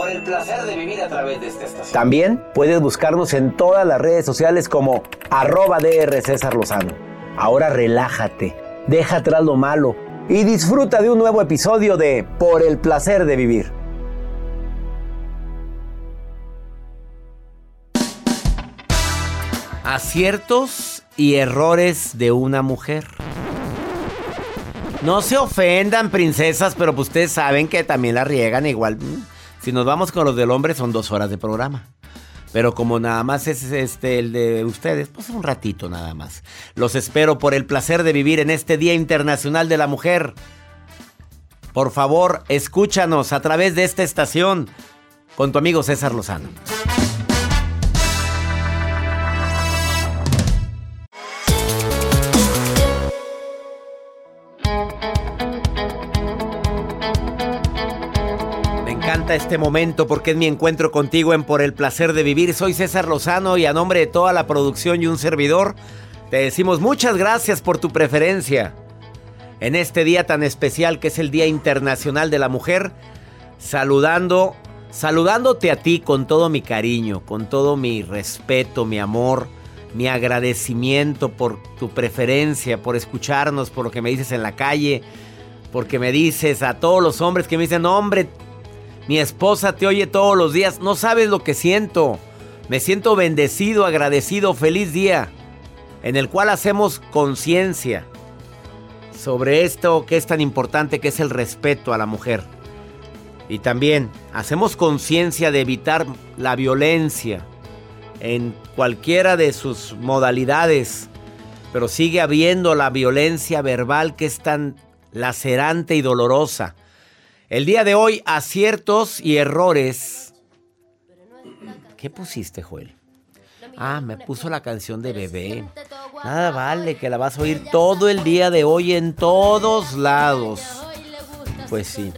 Por el placer de vivir a través de esta estación. También puedes buscarnos en todas las redes sociales como arroba DR César Lozano. Ahora relájate, deja atrás lo malo y disfruta de un nuevo episodio de Por el placer de vivir. Aciertos y errores de una mujer. No se ofendan, princesas, pero pues ustedes saben que también la riegan igual. Si nos vamos con los del hombre, son dos horas de programa. Pero como nada más es este el de ustedes, pues un ratito nada más. Los espero por el placer de vivir en este Día Internacional de la Mujer. Por favor, escúchanos a través de esta estación con tu amigo César Lozano. Este momento porque es mi encuentro contigo en Por el placer de vivir. Soy César Lozano y a nombre de toda la producción y un servidor, te decimos muchas gracias por tu preferencia. En este día tan especial que es el Día Internacional de la Mujer, saludando, saludándote a ti con todo mi cariño, con todo mi respeto, mi amor, mi agradecimiento por tu preferencia, por escucharnos, por lo que me dices en la calle, porque me dices a todos los hombres que me dicen, hombre, mi esposa te oye todos los días. No sabes lo que siento. Me siento bendecido, agradecido, feliz día. En el cual hacemos conciencia sobre esto que es tan importante que es el respeto a la mujer. Y también hacemos conciencia de evitar la violencia en cualquiera de sus modalidades. Pero sigue habiendo la violencia verbal que es tan lacerante y dolorosa. El día de hoy, aciertos y errores. ¿Qué pusiste, Joel? Ah, me puso la canción de bebé. Nada vale que la vas a oír todo el día de hoy en todos lados. Pues sí.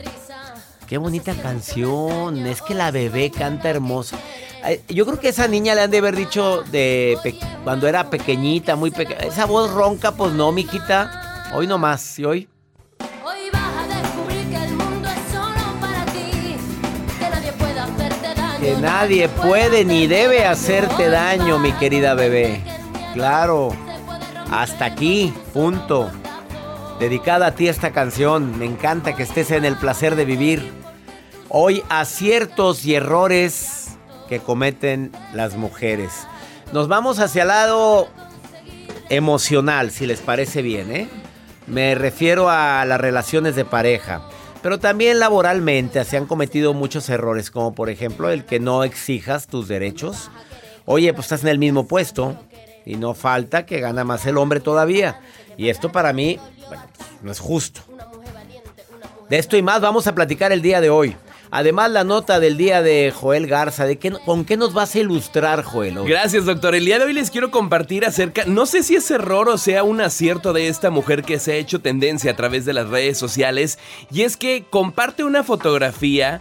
Qué bonita canción. Es que la bebé canta hermoso. Ay, Yo creo que esa niña le han de haber dicho de cuando era pequeñita, muy pequeña. Esa voz ronca, pues no, miquita. Hoy nomás, ¿y hoy? Hoy Que nadie puede ni debe hacerte daño, mi querida bebé. Claro. Hasta aquí, punto. Dedicada a ti esta canción. Me encanta que estés en el placer de vivir. Hoy aciertos y errores que cometen las mujeres. Nos vamos hacia el lado emocional, si les parece bien, ¿eh? Me refiero a las relaciones de pareja. Pero también laboralmente se han cometido muchos errores, como por ejemplo el que no exijas tus derechos. Oye, pues estás en el mismo puesto y no falta que gana más el hombre todavía. Y esto para mí, bueno, pues, no es justo. De esto y más vamos a platicar el día de hoy. Además, la nota del día de Joel Garza, de qué, ¿con qué nos vas a ilustrar, Joel? Gracias, doctor. El día de hoy les quiero compartir acerca, no sé si es error o sea un acierto de esta mujer que se ha hecho tendencia a través de las redes sociales, y es que comparte una fotografía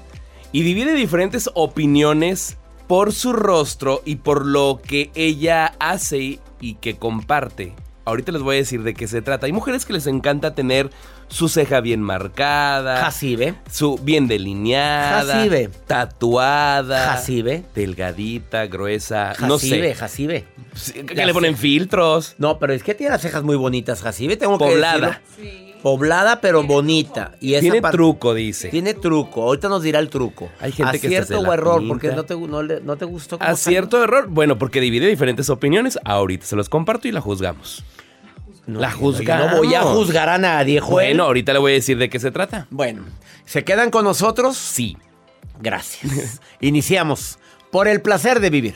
y divide diferentes opiniones por su rostro y por lo que ella hace y- y que comparte. Ahorita les voy a decir de qué se trata. Hay mujeres que les encanta tener su ceja bien marcada, Jacibe. su bien delineada, Jacibe. tatuada, Jacibe. delgadita, gruesa, no Jacibe, sé. Jacibe. Sí, Que le ponen filtros. No, pero es que tiene las cejas muy bonitas, Jacibe. Tengo que Poblada. decirlo. Poblada, pero bonita. Y esa Tiene parte- truco, dice. Tiene truco. Ahorita nos dirá el truco. Hay gente que Acierto la o error, pinta. porque no te, no, no te gustó. Acierto o error. Bueno, porque divide diferentes opiniones. Ahorita se los comparto y la juzgamos. Salió. la juzgamos. No voy a juzgar a nadie, Joel. Bueno, ahorita le voy a decir de qué se trata. Bueno, ¿se quedan con nosotros? Sí. Gracias. Iniciamos. Por el placer de vivir.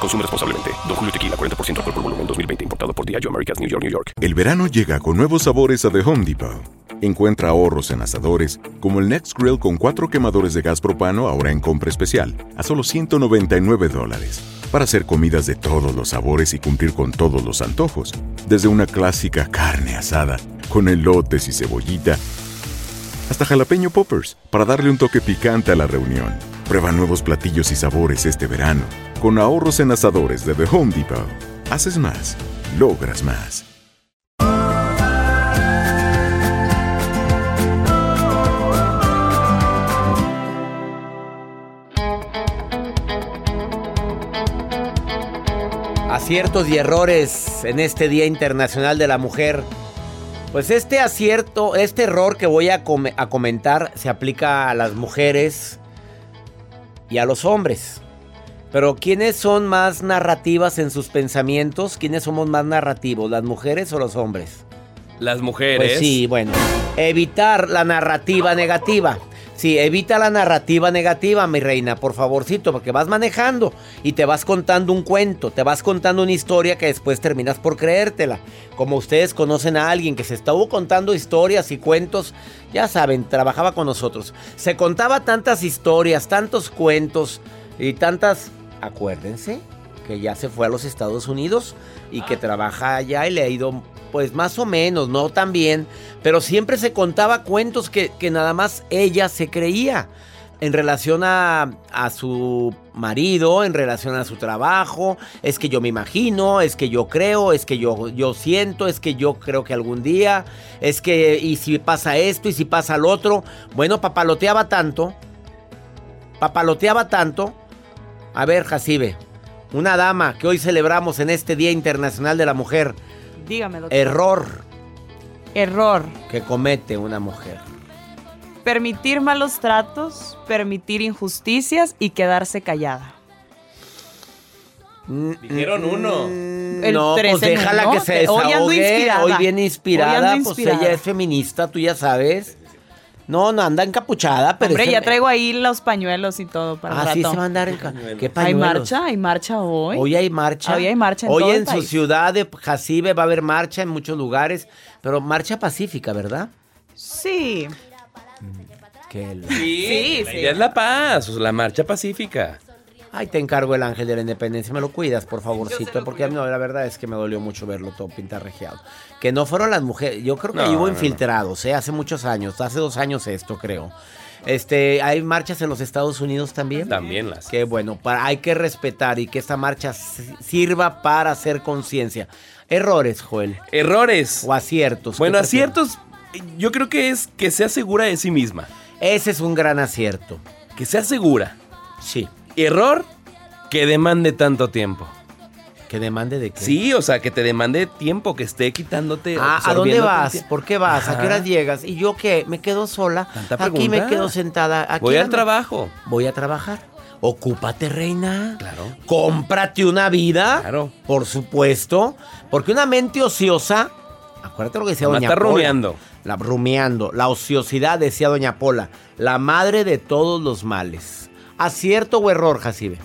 Consume responsablemente. Don Julio Tequila, 40% alcohol por volumen, 2020. Importado por Diageo Americas, New York, New York. El verano llega con nuevos sabores a The Home Depot. Encuentra ahorros en asadores, como el Next Grill con cuatro quemadores de gas propano ahora en compra especial, a solo 199 dólares. Para hacer comidas de todos los sabores y cumplir con todos los antojos. Desde una clásica carne asada, con elotes y cebollita, hasta jalapeño poppers, para darle un toque picante a la reunión. Prueba nuevos platillos y sabores este verano, con ahorros en asadores de The Home Depot. Haces más, logras más. Aciertos y errores en este Día Internacional de la Mujer. Pues este acierto, este error que voy a, a comentar se aplica a las mujeres y a los hombres. Pero ¿quiénes son más narrativas en sus pensamientos? ¿Quiénes somos más narrativos, las mujeres o los hombres? Las mujeres. Pues sí, bueno. Evitar la narrativa negativa. Sí, evita la narrativa negativa, mi reina, por favorcito, porque vas manejando y te vas contando un cuento, te vas contando una historia que después terminas por creértela. Como ustedes conocen a alguien que se estuvo contando historias y cuentos, ya saben, trabajaba con nosotros. Se contaba tantas historias, tantos cuentos y tantas... Acuérdense que ya se fue a los Estados Unidos y que trabaja allá y le ha ido pues más o menos, no tan bien, pero siempre se contaba cuentos que, que nada más ella se creía en relación a, a su marido, en relación a su trabajo, es que yo me imagino, es que yo creo, es que yo, yo siento, es que yo creo que algún día, es que y si pasa esto y si pasa lo otro, bueno, papaloteaba tanto, papaloteaba tanto, a ver, Jacibe, una dama que hoy celebramos en este Día Internacional de la Mujer, Dígame, doctor. error Error. que comete una mujer. Permitir malos tratos, permitir injusticias y quedarse callada. Dijeron uno. El no, pues déjala uno. que se Hoy ando desahogue. inspirada. Hoy viene inspirada. Hoy ando Pues inspirada. ella es feminista, tú ya sabes. No, no anda encapuchada, pero Hombre, ya fem- traigo ahí los pañuelos y todo para el Ah, sí rato. se va a andar el ca- ¿Qué Hay pañuelos? marcha, hay marcha hoy. Hoy hay marcha. Hoy hay marcha en Hoy todo el en su país. ciudad de Jacibe va a haber marcha en muchos lugares, pero marcha pacífica, ¿verdad? Sí. Que el- Sí, Sí, la sí. idea es la paz, o sea, la marcha pacífica. Ay, te encargo el ángel de la independencia. Me lo cuidas, por favorcito, porque a mí no, la verdad es que me dolió mucho verlo todo pintarrejeado. Que no fueron las mujeres. Yo creo que No, hubo no, no. infiltrados, ¿eh? Hace muchos años, hace dos años esto, creo. Este, hay marchas en los Estados Unidos también. También las. Que bueno, para, hay que respetar y que esta marcha si- sirva para hacer conciencia. Errores, Joel. Errores. O aciertos. ¿qué Bueno, aciertos, yo creo que es que sea segura de sí misma. Ese es un gran acierto. Que sea segura. Sí. Error, que demande tanto tiempo. ¿Que demande de qué? Sí, o sea, que te demande tiempo, que esté quitándote. Ah, ¿a dónde vas? ¿Por qué vas? ¿A qué horas llegas? ¿Y yo qué? ¿Me quedo sola? Aquí me quedo sentada. Aquí Voy al trabajo. Voy a trabajar. Ocúpate, reina. Claro. Cómprate una vida. Claro. Por supuesto. Porque una mente ociosa. Acuérdate lo que decía Doña está Pola. rumiando. La rumiando. La ociosidad, decía Doña Pola. La madre de todos los males. ¿Acierto o error, Jacibe?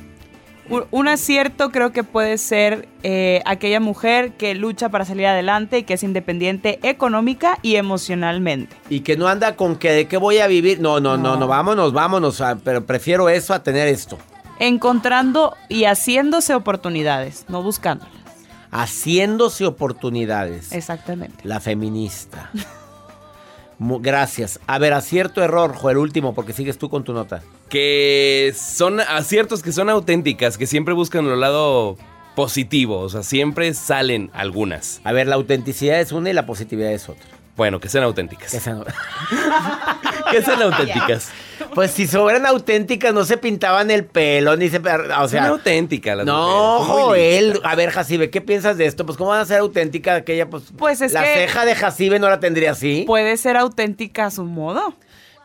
Un, acierto creo que puede ser eh, aquella mujer que lucha para salir adelante y que es independiente económica y emocionalmente. Y que no anda con que de qué voy a vivir. No, no, no, no, vámonos, vámonos. ah, Pero prefiero eso a tener esto. Encontrando y haciéndose oportunidades, no buscándolas. Haciéndose oportunidades. Exactamente. La feminista. Gracias. A ver, acierto error, Joel, último, porque sigues tú con tu nota. Que son aciertos que son auténticas, que siempre buscan lo lado positivo. O sea, siempre salen algunas. A ver, la autenticidad es una y la positividad es otra. Bueno, que sean auténticas. Que sean- Que sean auténticas. Pues si fueran auténticas, no se pintaban el pelo, ni se. O son sea. auténticas las No, mujeres, son Joel. A ver, Jacibe, ¿qué piensas de esto? Pues, ¿cómo van a ser auténtica aquella? Pues, Pues es la que- ceja de Jacibe no la tendría así. Puede ser auténtica a su modo.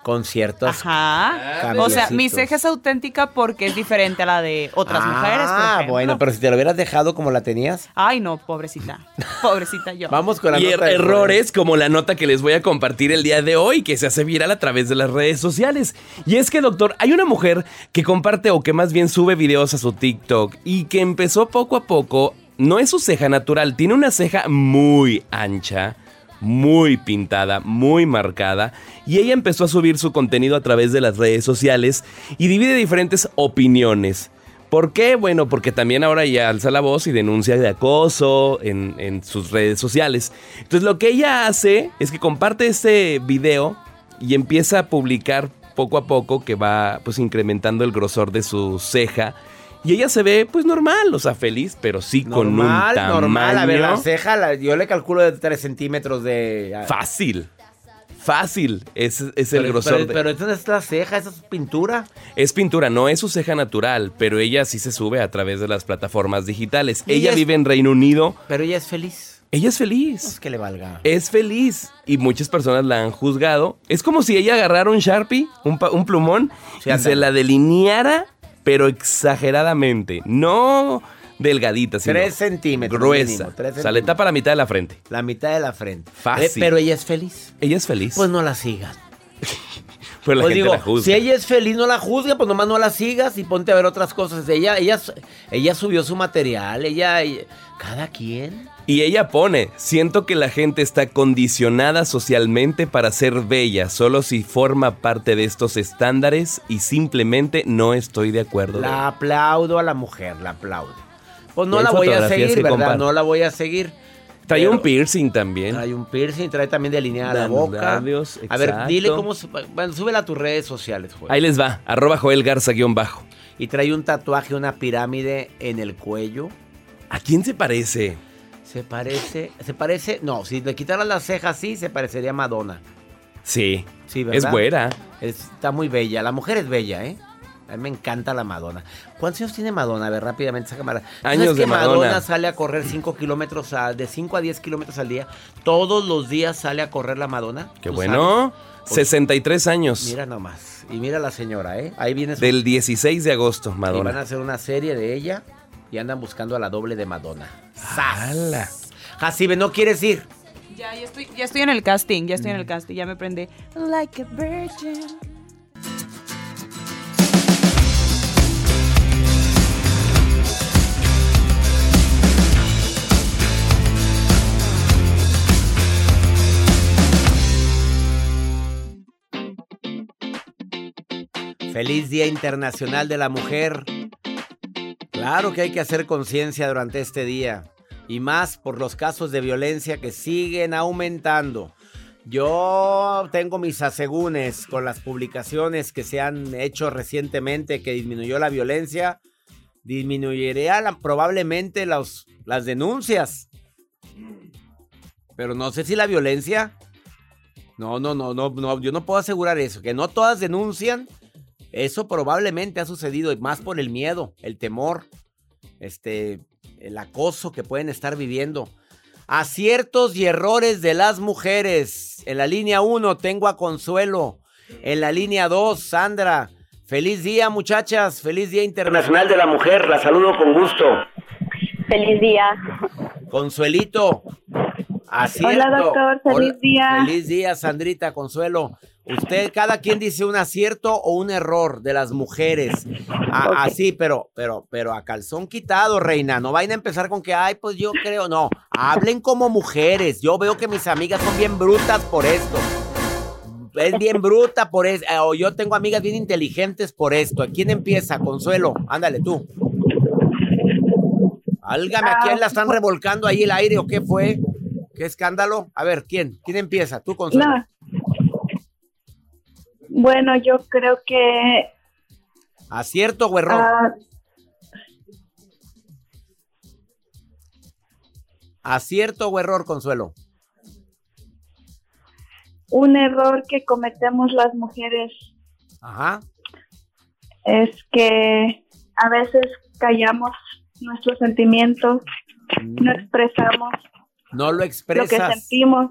Con ciertos. Ajá. O sea, mi ceja es auténtica porque es diferente a la de otras mujeres. por Ah, bueno, pero si te lo hubieras dejado como la tenías. Ay, no, pobrecita. Pobrecita yo. Vamos con la Y er- nota errores como la nota que les voy a compartir el día de hoy, que se hace viral a través de las redes sociales. Y es que, doctor, hay una mujer que comparte o que más bien sube videos a su TikTok y que empezó poco a poco. No es su ceja natural, tiene una ceja muy ancha, muy pintada, muy marcada. Y ella empezó a subir su contenido a través de las redes sociales y divide diferentes opiniones. ¿Por qué? Bueno, porque también ahora ya alza la voz y denuncia de acoso en, en sus redes sociales. Entonces lo que ella hace es que comparte este video y empieza a publicar poco a poco que va pues incrementando el grosor de su ceja. Y ella se ve pues normal, o sea, feliz, pero sí con un Normal, tamaño normal. A ver, la ceja, la- yo le calculo de 3 centímetros de. fácil. Fácil, es, es el pero, grosor. pero, de- pero esa no es la ceja, esa es pintura. Es pintura, no es su ceja natural, pero ella sí se sube a través de las plataformas digitales. Ella es- vive en Reino Unido. Pero ella es feliz. Ella es feliz. Pues que le valga. Es feliz. Y muchas personas la han juzgado. Es como si ella agarrara un Sharpie, un, plumón, Sí, y se la delineara, pero exageradamente. No delgadita, sino 3 centímetros. gruesa. mínimo, tres o sea, le centímetros. tapa la mitad de la frente. La mitad de la frente. Fácil. Eh, pero ella es feliz. Ella es feliz. Pues no la sigas. pero la Pues gente digo, la juzga. si ella es feliz, no la juzga, pues nomás no la sigas y ponte a ver otras cosas. Ella, ella, ella subió su material, ella, ella- cada quien. Y ella pone, siento que la gente está condicionada socialmente para ser bella, solo si forma parte de estos estándares y simplemente no estoy de acuerdo. La aplaudo a la mujer, la aplaudo. Pues no la voy a seguir, ¿verdad? No la voy a seguir. Trae Pero un piercing también. Trae un piercing, trae también delineada la boca. labios, a ver, dile cómo... Bueno, súbela a tus redes sociales, Joel. Ahí les va, arroba Joel Garza guion bajo. Y trae un tatuaje, una pirámide en el cuello. ¿A quién se parece? Se parece... Se parece... No, si le quitaran las cejas así, se parecería a Madonna. Sí, Sí, ¿verdad? es güera. Está muy bella. La mujer es bella, ¿eh? A mí me encanta la Madonna. ¿Cuántos años tiene Madonna? A ver, rápidamente, esa cámara. Años ¿Sabes de que Madonna. Madonna sale a correr 5 kilómetros, a- de 5 a 10 kilómetros al día? Todos los días sale a correr la Madonna. Qué ¿Tú bueno. sabes? 63 años. Mira nomás. Y mira la señora, ¿eh? Ahí viene su... Del 16 de agosto, Y van a Madonna. hacer una serie de ella y andan buscando a la doble de Madonna. ¡Hala! Jacibe, ¿no quieres ir? Ya, ya estoy, ya estoy en el casting, ya estoy en el casting, ya me prende. Like a virgin. Feliz Día Internacional de la Mujer. Claro que hay que hacer conciencia durante este día. Y más por los casos de violencia que siguen aumentando. Yo tengo mis asegúnes con las publicaciones que se han hecho recientemente que disminuyó la violencia. Disminuiría la- probablemente los- las denuncias. Pero no sé si la violencia No, no, no, no, no, yo no puedo asegurar eso. Que no todas denuncian. Eso probablemente ha sucedido, y más por el miedo, el temor, este, el acoso que pueden estar viviendo. Aciertos y errores de las mujeres. En la línea 1 tengo a Consuelo. En la línea 2, Sandra. Feliz día, muchachas. Feliz Día Internacional de la Mujer. La saludo con gusto. Feliz día. Consuelito. Acierto. Hola, doctor. Feliz Hola. día. Feliz día, Sandrita, Consuelo. Usted, cada quien dice un acierto o un error de las mujeres. A- Así, pero, pero, pero a calzón quitado, reina. No vayan a empezar con que, ay, pues yo creo. No, hablen como mujeres. Yo veo que mis amigas son bien brutas por esto. Es bien bruta por eso. O yo tengo amigas bien inteligentes por esto. ¿Quién empieza? Consuelo. Ándale tú. Álgame, ¿a quién la están revolcando ahí el aire o qué fue? ¿Qué escándalo? A ver, ¿quién? ¿Quién empieza? Tú, Consuelo. No. Bueno, yo creo que ¿Acierto o error? ah, ¿Acierto o error, Consuelo? un error que cometemos las mujeres Ajá. es que a veces callamos nuestros sentimientos, no expresamos No lo lo que expresas. sentimos.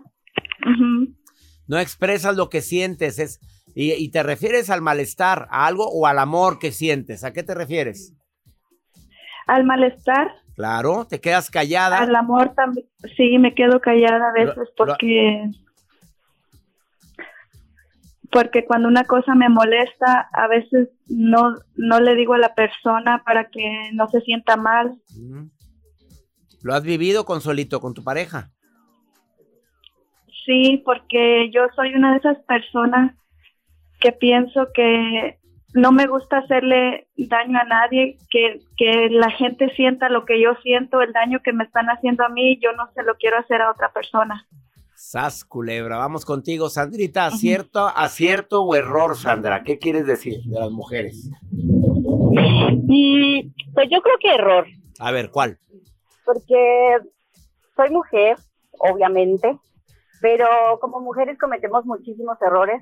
No expresas lo que sientes. Es, y, y te refieres al malestar, a algo o al amor que sientes. ¿A qué te refieres? Al malestar, Claro, te quedas callada. al amor también. Sí, me quedo callada a veces Lo- lo- porque porque cuando una cosa me molesta, a veces no no le digo a la persona para que no se sienta mal. Mm. ¿Lo has vivido, Consuelito, con tu pareja? Sí, porque yo soy una de esas personas que pienso que no me gusta hacerle daño a nadie, que, que la gente sienta lo que yo siento, el daño que me están haciendo a mí, yo no se lo quiero hacer a otra persona. Sas, culebra. Vamos contigo, Sandrita. ¿Acierto, acierto o error, Sandra? ¿Qué quieres decir de las mujeres? Mm, pues yo creo que error, A ver, ¿cuál? porque soy mujer, obviamente, pero como mujeres cometemos muchísimos errores.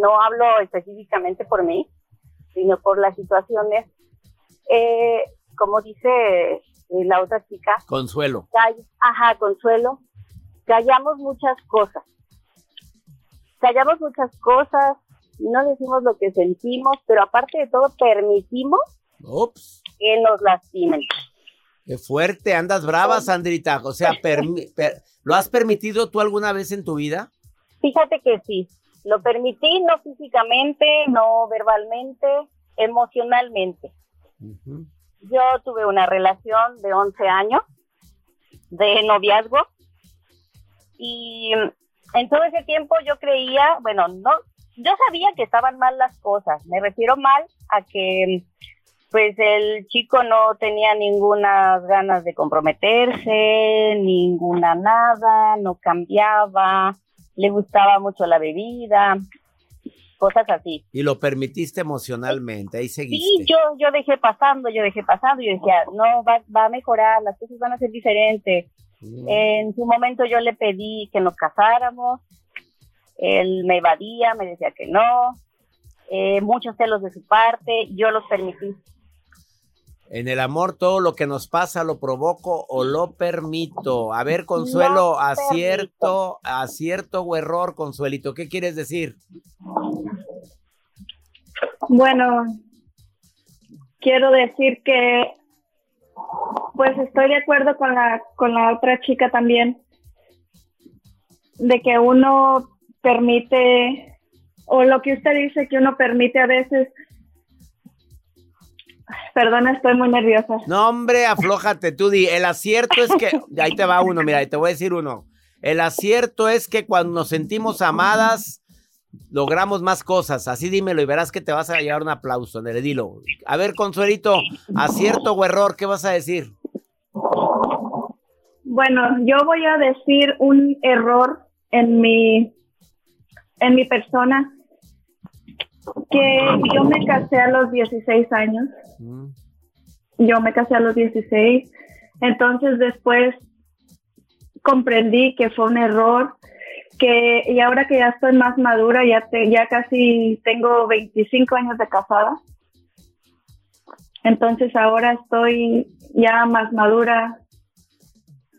No hablo específicamente por mí, sino por las situaciones. Eh, como dice eh, la otra chica, Consuelo. ajá, Consuelo, callamos muchas cosas. Callamos muchas cosas, no decimos lo que sentimos, pero aparte de todo permitimos Ups. que nos lastimen. Qué fuerte, andas brava, Sandrita. O sea, ¿lo has permitido tú alguna vez en tu vida? Fíjate que sí, lo permití no físicamente, no verbalmente, emocionalmente. Yo tuve una relación de 11 años de noviazgo y en todo ese tiempo yo creía, bueno, no, yo sabía que estaban mal las cosas, me refiero mal a que pues el chico no tenía ninguna ganas de comprometerse, ninguna nada, no cambiaba, le gustaba mucho la bebida, cosas así. Y lo permitiste emocionalmente, ahí Sí, seguiste. yo, yo dejé pasando, yo dejé pasando, yo decía, no, va, va a mejorar, las cosas van a ser diferentes. Mm. En su momento yo le pedí que nos casáramos, él me evadía, me decía que no, eh, muchos celos de su parte, yo los permití. En el amor todo lo que nos pasa lo provoco o lo permito. A ver, Consuelo, Lo acierto, acierto o error, Consuelito. ¿Qué quieres decir? Bueno, quiero decir que pues estoy de acuerdo con la con la otra chica también de que uno permite o lo que usted dice que uno permite a veces Perdona, estoy muy nerviosa. No, hombre, aflójate, tú di. El acierto es que. Ahí te va uno, mira, te voy a decir uno. El acierto es que cuando nos sentimos amadas, logramos más cosas. Así dímelo y verás que te vas a llevar un aplauso. Nele, dilo. A ver, Consuelito, acierto o error, ¿qué vas a decir? Bueno, yo voy a decir un error en mi en mi persona que yo me casé a los 16 años. Yo me casé a los 16. Entonces después comprendí que fue un error que y ahora que ya estoy más madura, ya te, ya casi tengo 25 años de casada. Entonces ahora estoy ya más madura,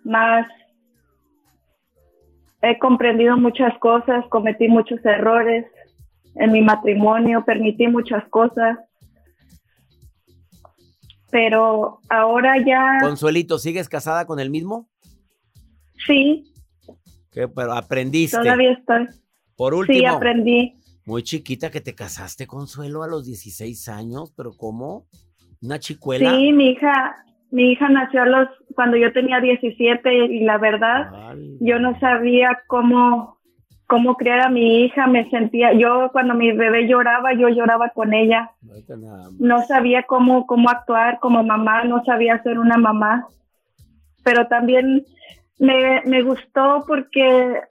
más he comprendido muchas cosas, cometí muchos errores en mi matrimonio, permití muchas cosas. Pero ahora ya Consuelito, ¿sigues casada con el mismo? sí, ¿Qué? Pero aprendiste. todavía estoy. Por último. Sí, aprendí. Muy chiquita que te casaste, Consuelo, a los 16 años, pero ¿cómo? ¿Una chicuela? Sí, mi hija, mi hija nació a los cuando yo tenía 17 y la verdad Ay, yo no sabía cómo cómo criar a mi hija, me sentía yo cuando mi bebé lloraba, yo lloraba con ella. No sabía cómo cómo actuar como mamá, no sabía ser una mamá. Pero también me, me gustó porque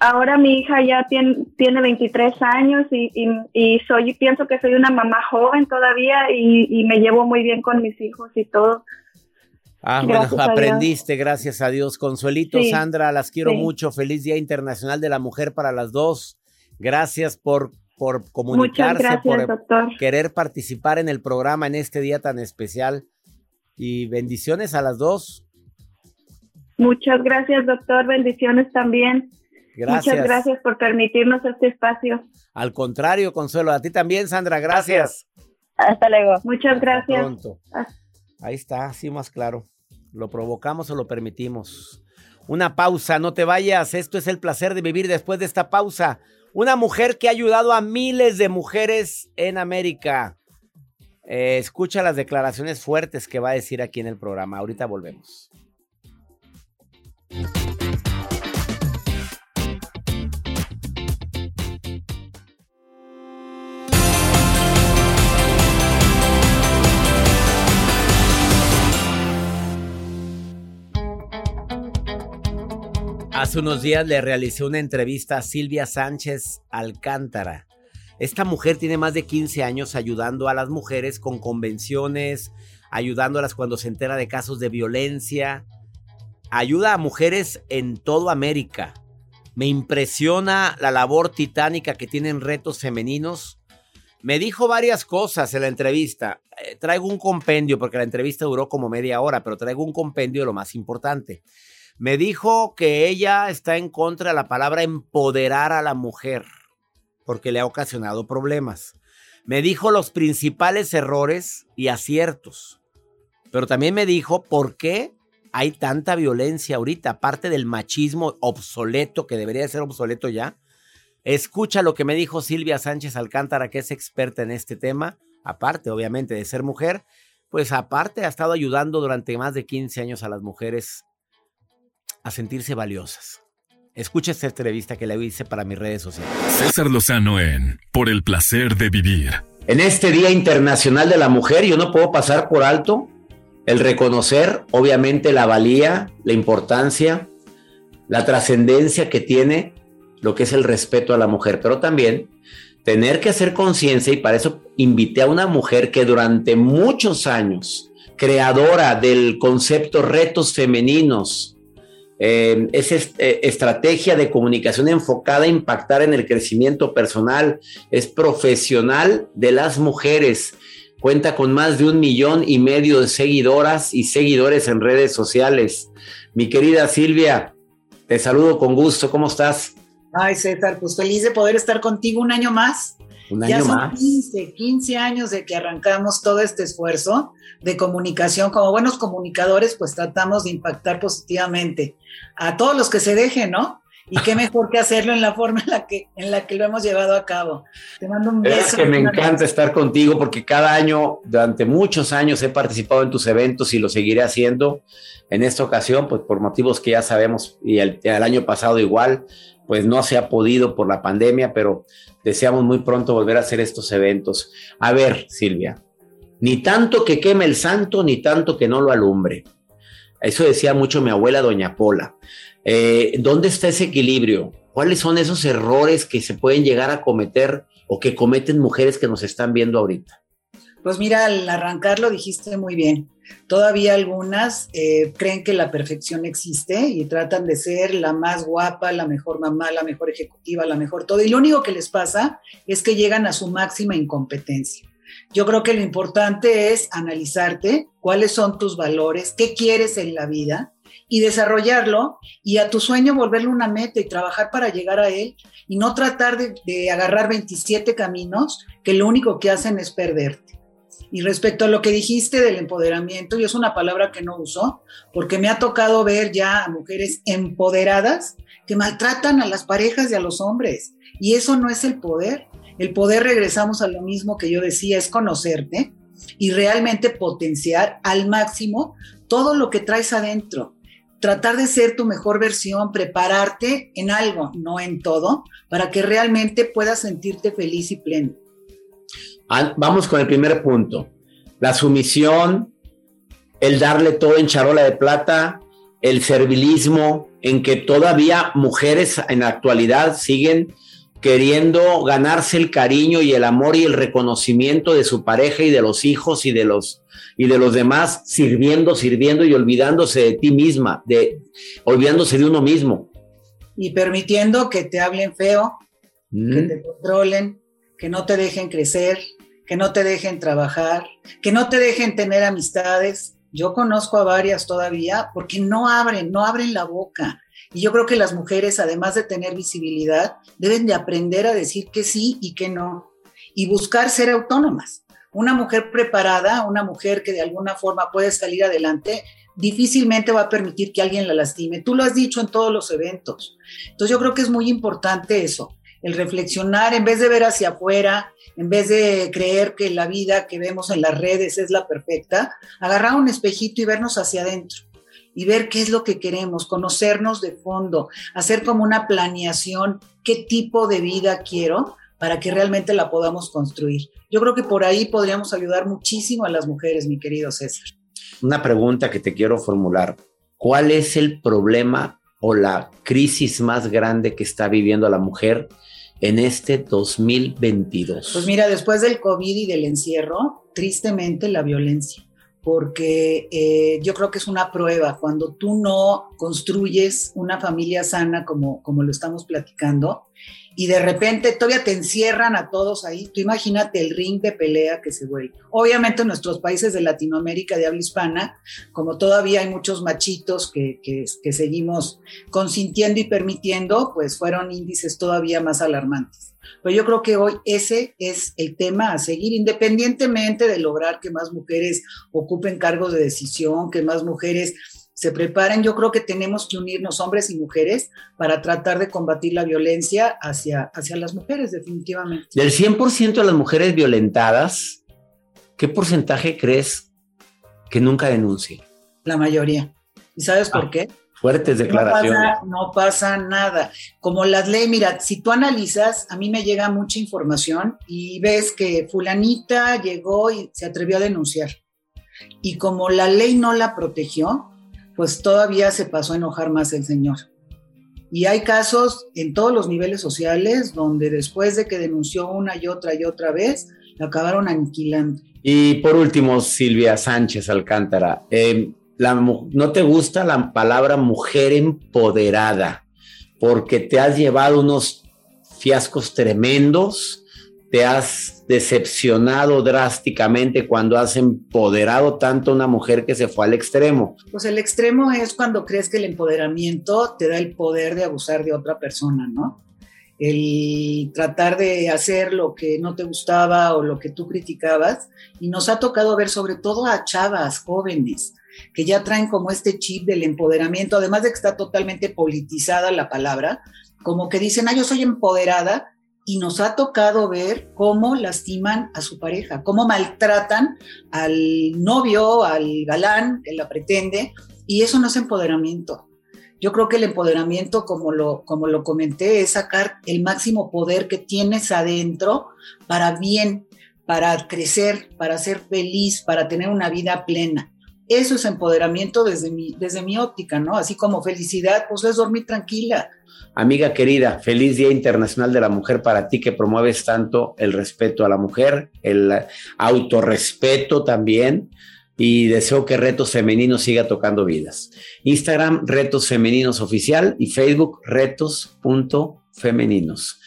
ahora mi hija ya tiene, tiene 23 años y, y, y soy pienso que soy una mamá joven todavía y, y me llevo muy bien con mis hijos y todo. Ah, Gracias bueno, a Dios. aprendiste, gracias a Dios. Consuelito, Sí, Sandra, las quiero sí. mucho. Feliz Día Internacional de la Mujer para las dos. Gracias por, por comunicarse, gracias, por doctor. querer participar en el programa en este día tan especial. Y bendiciones a las dos. Muchas gracias, doctor. Bendiciones también. Gracias. Muchas gracias por permitirnos este espacio. Al contrario, Consuelo, a ti también, Sandra, gracias. Hasta luego. Muchas gracias. Pronto. Ahí está, así más claro. ¿Lo provocamos o lo permitimos? Una pausa, no te vayas. Esto es el placer de vivir después de esta pausa. Una mujer que ha ayudado a miles de mujeres en América. Eh, escucha las declaraciones fuertes que va a decir aquí en el programa. Ahorita volvemos. Hace unos días le realicé una entrevista a Silvia Sánchez Alcántara. Esta mujer tiene más de 15 años ayudando a las mujeres con convenciones, ayudándolas cuando se entera de casos de violencia. Ayuda a mujeres en toda América. Me impresiona la labor titánica que tienen retos femeninos. Me dijo varias cosas en la entrevista. Eh, traigo un compendio porque la entrevista duró como media hora, pero traigo un compendio de lo más importante. Me dijo que ella está en contra de la palabra empoderar a la mujer porque le ha ocasionado problemas. Me dijo los principales errores y aciertos. Pero también me dijo por qué hay tanta violencia ahorita, aparte del machismo obsoleto, que debería ser obsoleto ya. Escucha lo que me dijo Silvia Sánchez Alcántara, que es experta en este tema, aparte obviamente de ser mujer, pues aparte ha estado ayudando durante más de 15 años a las mujeres a sentirse valiosas. Escucha esta entrevista que le hice para mis redes sociales. César Lozano en Por el placer de vivir. En este Día Internacional de la Mujer, yo no puedo pasar por alto el reconocer, obviamente, la valía, la importancia, la trascendencia que tiene lo que es el respeto a la mujer, pero también tener que hacer conciencia y para eso invité a una mujer que durante muchos años, creadora del concepto retos femeninos, es eh, estrategia de comunicación enfocada a impactar en el crecimiento personal, es profesional de las mujeres, cuenta con más de un millón y medio de seguidoras y seguidores en redes sociales. Mi querida Silvia, te saludo con gusto, ¿cómo estás? Ay, César, pues feliz de poder estar contigo un año más. Un ya son más. 15, 15 años de que arrancamos todo este esfuerzo de comunicación. Como buenos comunicadores, pues tratamos de impactar positivamente a todos los que se dejen, ¿no? Y qué mejor que hacerlo en la forma en la que, en la que lo hemos llevado a cabo. Te mando un beso. Es que me encanta estar contigo porque cada año, durante muchos años, he participado en tus eventos y lo seguiré haciendo. En esta ocasión, pues por motivos que ya sabemos, y el, el año pasado igual, pues no se ha podido por la pandemia, pero deseamos muy pronto volver a hacer estos eventos. A ver, Silvia, ni tanto que queme el santo, ni tanto que no lo alumbre. Eso decía mucho mi abuela, doña Pola. Eh, ¿Dónde está ese equilibrio? ¿Cuáles son esos errores que se pueden llegar a cometer o que cometen mujeres que nos están viendo ahorita? Pues mira, al arrancar lo dijiste muy bien. Todavía algunas eh, creen que la perfección existe y tratan de ser la más guapa, la mejor mamá, la mejor ejecutiva, la mejor todo. Y lo único que les pasa es que llegan a su máxima incompetencia. Yo creo que lo importante es analizarte cuáles son tus valores, qué quieres en la vida y desarrollarlo y a tu sueño volverlo una meta y trabajar para llegar a él y no tratar de, agarrar 27 caminos que lo único que hacen es perderte. Y respecto a lo que dijiste del empoderamiento, y es una palabra que no uso, porque me ha tocado ver ya a mujeres empoderadas que maltratan a las parejas y a los hombres. Y eso no es el poder. El poder, regresamos a lo mismo que yo decía, es conocerte y realmente potenciar al máximo todo lo que traes adentro. Tratar de ser tu mejor versión, prepararte en algo, no en todo, para que realmente puedas sentirte feliz y pleno. Vamos con el primer punto. La sumisión, el darle todo en charola de plata, el servilismo, en que todavía mujeres en la actualidad siguen queriendo ganarse el cariño y el amor y el reconocimiento de su pareja y de los hijos y de los y de los demás sirviendo, sirviendo y olvidándose de ti misma, de olvidándose de uno mismo. Y permitiendo que te hablen feo, que te controlen, que no te dejen crecer, que no te dejen trabajar, que no te dejen tener amistades. Yo conozco a varias todavía porque no abren, no abren la boca. Y yo creo que las mujeres, además de tener visibilidad, deben de aprender a decir que sí y que no. Y buscar ser autónomas. Una mujer preparada, una mujer que de alguna forma puede salir adelante, difícilmente va a permitir que alguien la lastime. Tú lo has dicho en todos los eventos. Entonces yo creo que es muy importante eso, el reflexionar en vez de ver hacia afuera, en vez de creer que la vida que vemos en las redes es la perfecta, agarrar un espejito y vernos hacia adentro y ver qué es lo que queremos, conocernos de fondo, hacer como una planeación, qué tipo de vida quiero para que realmente la podamos construir. Yo creo que por ahí podríamos ayudar muchísimo a las mujeres, mi querido César. Una pregunta que te quiero formular. ¿Cuál es el problema o la crisis más grande que está viviendo la mujer en este 2022? Pues mira, después del COVID y del encierro, tristemente la violencia, porque eh, yo creo que es una prueba cuando tú no construyes una familia sana como, como lo estamos platicando y de repente todavía te encierran a todos ahí. Tú imagínate el ring de pelea que se vuelve. Obviamente en nuestros países de Latinoamérica de habla hispana, como todavía hay muchos machitos que, que, que seguimos consintiendo y permitiendo, pues fueron índices todavía más alarmantes. Pero yo creo que hoy ese es el tema a seguir, independientemente de lograr que más mujeres ocupen cargos de decisión, que más mujeres se preparen. Yo creo que tenemos que unirnos hombres y mujeres para tratar de combatir la violencia hacia, hacia las mujeres, definitivamente. Del 100% de las mujeres violentadas, ¿qué porcentaje crees que nunca denuncie? La mayoría. ¿Y sabes Ah, por qué? Fuertes No declaraciones. pasa, no pasa nada. Como las leyes, mira, si tú analizas, a mí me llega mucha información y ves que fulanita llegó y se atrevió a denunciar. Y como la ley no la protegió, pues todavía se pasó a enojar más el señor. Y hay casos en todos los niveles sociales donde después de que denunció una y otra y otra vez, la acabaron aniquilando. Y por último, Silvia Sánchez Alcántara, eh, ¿no te gusta la palabra mujer empoderada? Porque te has llevado unos fiascos tremendos, te has decepcionado drásticamente cuando has empoderado tanto a una mujer que se fue al extremo. Pues el extremo es cuando crees que el empoderamiento te da el poder de abusar de otra persona, ¿no? El tratar de hacer lo que no te gustaba o lo que tú criticabas. Y nos ha tocado ver sobre todo a chavas jóvenes que ya traen como este chip del empoderamiento, además de que está totalmente politizada la palabra, como que dicen, ah, yo soy empoderada, y nos ha tocado ver cómo lastiman a su pareja, cómo maltratan al novio, al galán que la pretende, y eso no es empoderamiento. Yo creo que el empoderamiento, como lo, como lo comenté, es sacar el máximo poder que tienes adentro para bien, para crecer, para ser feliz, para tener una vida plena. Eso es empoderamiento desde mi, desde mi óptica, ¿no? Así como felicidad, pues es dormir tranquila. Amiga querida, feliz Día Internacional de la Mujer para ti que promueves tanto el respeto a la mujer, el autorrespeto también y deseo que Retos Femeninos siga tocando vidas. Instagram, Retos Femeninos Oficial y Facebook, retos.femeninos.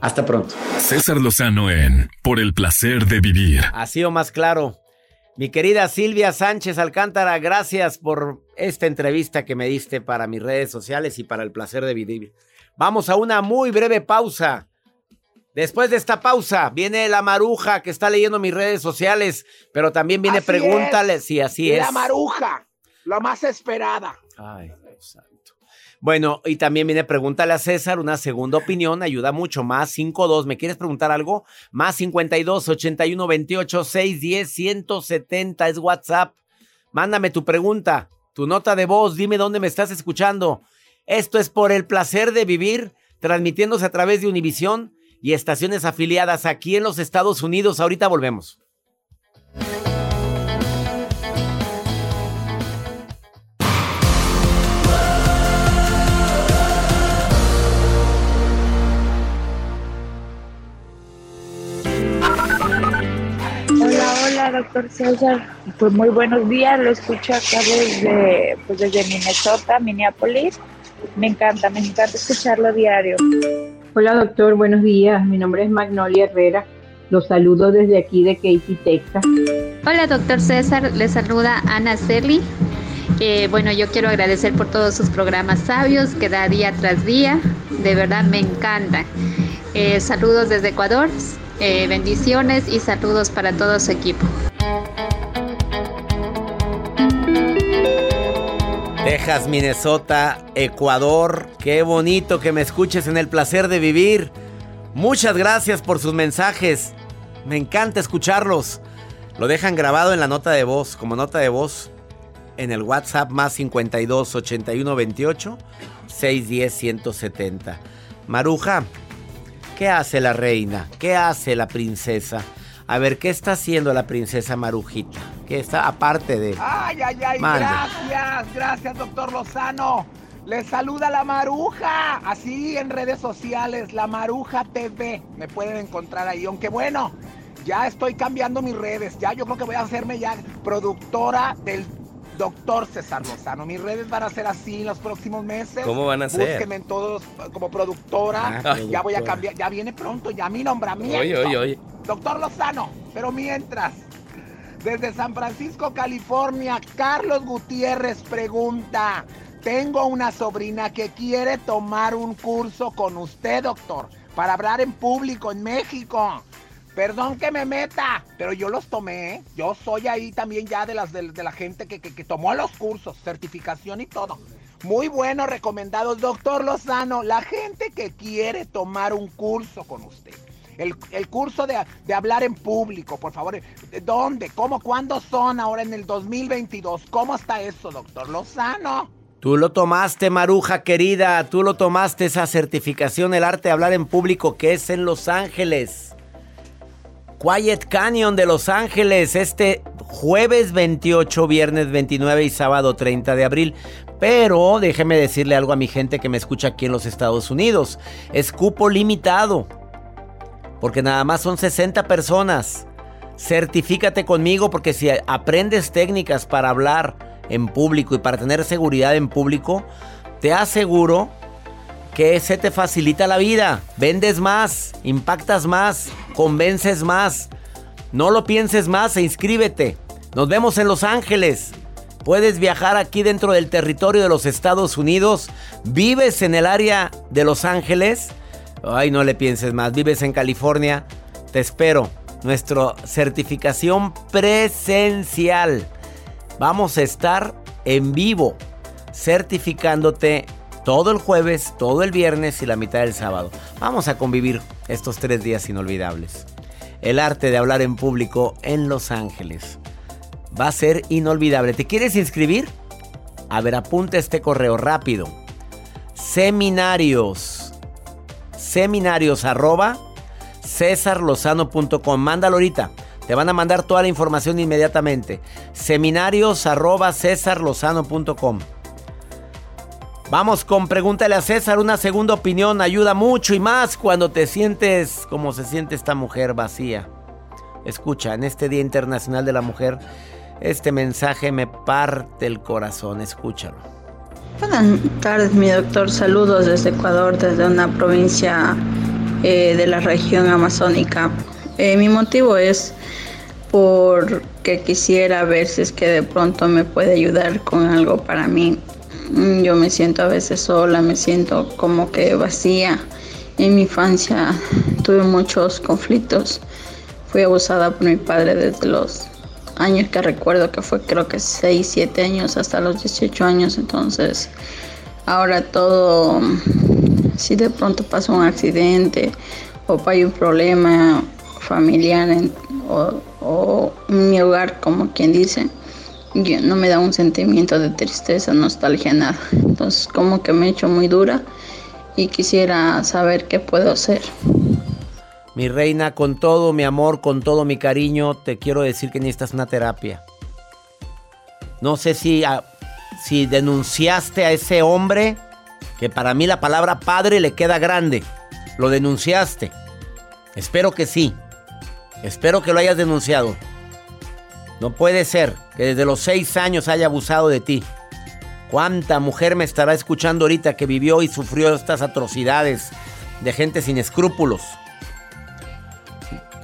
Hasta pronto. César Lozano en Por el placer de vivir. Ha sido más claro. Mi querida Silvia Sánchez Alcántara, gracias por esta entrevista que me diste para mis redes sociales y para el placer de vivir. Vamos a una muy breve pausa. Después de esta pausa, viene la maruja que está leyendo mis redes sociales, pero también viene Así pregúntale es. si así es. La maruja, la más esperada. Ay, Dios. Bueno, y también viene pregúntale a César una segunda opinión, ayuda mucho. Más 52, ¿me quieres preguntar algo? Más 52 81 28 610 170 es WhatsApp. Mándame tu pregunta, tu nota de voz, dime dónde me estás escuchando. Esto es por el placer de vivir, transmitiéndose a través de Univisión y estaciones afiliadas aquí en los Estados Unidos. Ahorita volvemos. Doctor César. Pues muy buenos días, lo escucho acá desde, pues desde Minnesota, Minneapolis. Me encanta, me encanta escucharlo diario. Hola doctor, buenos días. Mi nombre es Magnolia Herrera. Los saludo desde aquí de Katy, Texas. Hola, doctor César. Le saluda Ana Cerli. Eh, bueno, yo quiero agradecer por todos sus programas sabios que da día tras día. De verdad me encanta. Eh, saludos desde Ecuador. Eh, bendiciones y saludos para todo su equipo. Texas, Minnesota, Ecuador. Qué bonito que me escuches en el placer de vivir. Muchas gracias por sus mensajes. Me encanta escucharlos. Lo dejan grabado en la nota de voz, como nota de voz, en el WhatsApp más 52 81 28 610 170. Maruja, ¿qué hace la reina? ¿Qué hace la princesa? A ver, ¿qué está haciendo la princesa Marujita? ¿Qué está aparte de... Ay, ay, ay, Mande. gracias, gracias, doctor Lozano. Les saluda la Maruja, así en redes sociales, la Maruja TV. Me pueden encontrar ahí, aunque bueno, ya estoy cambiando mis redes. Ya yo creo que voy a hacerme ya productora del doctor César Lozano. Mis redes van a ser así en los próximos meses. ¿Cómo van a ser? Búsquenme en todos como productora. Ah, ya voy a cambiar, ya viene pronto, ya mi nombramiento. Oye, oye, oye. Doctor Lozano, pero mientras, desde San Francisco, California, Carlos Gutiérrez pregunta, tengo una sobrina que quiere tomar un curso con usted, doctor, para hablar en público en México. Perdón que me meta, pero yo los tomé, ¿eh? Yo soy ahí también ya de, las, de, la gente que, que- tomó los cursos, certificación y todo. Muy bueno, recomendados. Doctor Lozano, la gente que quiere tomar un curso con usted. El, el curso de, de hablar en público, por favor. ¿De ¿Dónde? ¿Cómo? ¿Cuándo son ahora en el 2022? ¿Cómo está eso, doctor Lozano? Tú lo tomaste, Maruja querida, tú lo tomaste esa certificación, el arte de hablar en público que es en Los Ángeles. Quiet Canyon de Los Ángeles, este jueves 28, viernes 29 y sábado 30 de abril. Pero déjeme decirle algo a mi gente que me escucha aquí en los Estados Unidos. Es cupo limitado, porque nada más son 60 personas. Certifícate conmigo porque si aprendes técnicas para hablar en público y para tener seguridad en público, te aseguro que se te facilita la vida. Vendes más, impactas más, convences más. No lo pienses más e inscríbete. Nos vemos en Los Ángeles. Puedes viajar aquí dentro del territorio de los Estados Unidos. ¿Vives en el área de Los Ángeles? Ay, no le pienses más. ¿Vives en California? Te espero. Nuestra certificación presencial. Vamos a estar en vivo certificándote todo el jueves, todo el viernes y la mitad del sábado. Vamos a convivir estos tres días inolvidables. El arte de hablar en público en Los Ángeles. Va a ser inolvidable. ¿Te quieres inscribir? A ver, apunta este correo rápido. Seminarios. Seminarios arroba cesarlozano.com. Mándalo ahorita. Te van a mandar toda la información inmediatamente. Seminarios arroba cesarlozano.com. Vamos con pregúntale a César, una segunda opinión ayuda mucho y más cuando te sientes como se siente esta mujer vacía. Escucha, en este Día Internacional de la Mujer, este mensaje me parte el corazón, escúchalo. Buenas tardes, mi doctor. Saludos desde Ecuador, desde una provincia eh, de la región amazónica. Eh, mi motivo es porque quisiera ver si es que de pronto me puede ayudar con algo para mí. Mm, Yo me siento a veces sola, me siento como que vacía. En mi infancia tuve muchos conflictos. Fui abusada por mi padre desde los años que recuerdo, que fue creo que 6, 7 años hasta los 18 años. Entonces, ahora todo, si de pronto pasa un accidente o hay un problema familiar o, o mi hogar, como quien dice, no me da un sentimiento de tristeza, nostalgia, nada. Entonces, como que me he hecho muy dura y quisiera saber qué puedo hacer. Mi reina, con todo mi amor, con todo mi cariño, te quiero decir que necesitas una terapia. No sé si, ah, si denunciaste a ese hombre, que para mí la palabra padre le queda grande. Lo denunciaste. Espero que sí. Espero que lo hayas denunciado. No puede ser que desde los seis años haya abusado de ti. ¿Cuánta mujer me estará escuchando ahorita que vivió y sufrió estas atrocidades de gente sin escrúpulos?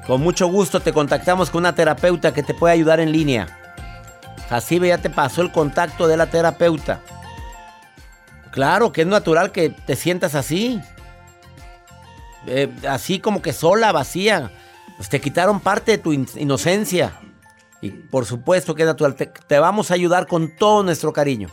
Con mucho gusto te contactamos con una terapeuta que te puede ayudar en línea. Así ya te pasó el contacto de la terapeuta. Claro que es natural que te sientas así. Eh, así como que sola, vacía. Pues te quitaron parte de tu in- inocencia. Y por supuesto que es natural. Te, te vamos a ayudar con todo nuestro cariño.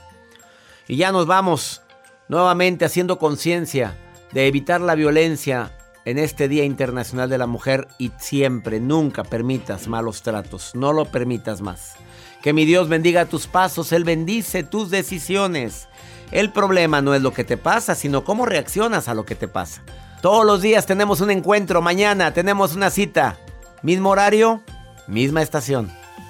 Y ya nos vamos nuevamente haciendo conciencia de evitar la violencia en este Día Internacional de la Mujer y siempre, nunca permitas malos tratos. No lo permitas más. Que mi Dios bendiga tus pasos, Él bendice tus decisiones. El problema no es lo que te pasa, sino cómo reaccionas a lo que te pasa. Todos los días tenemos un encuentro, mañana tenemos una cita. Mismo horario, misma estación.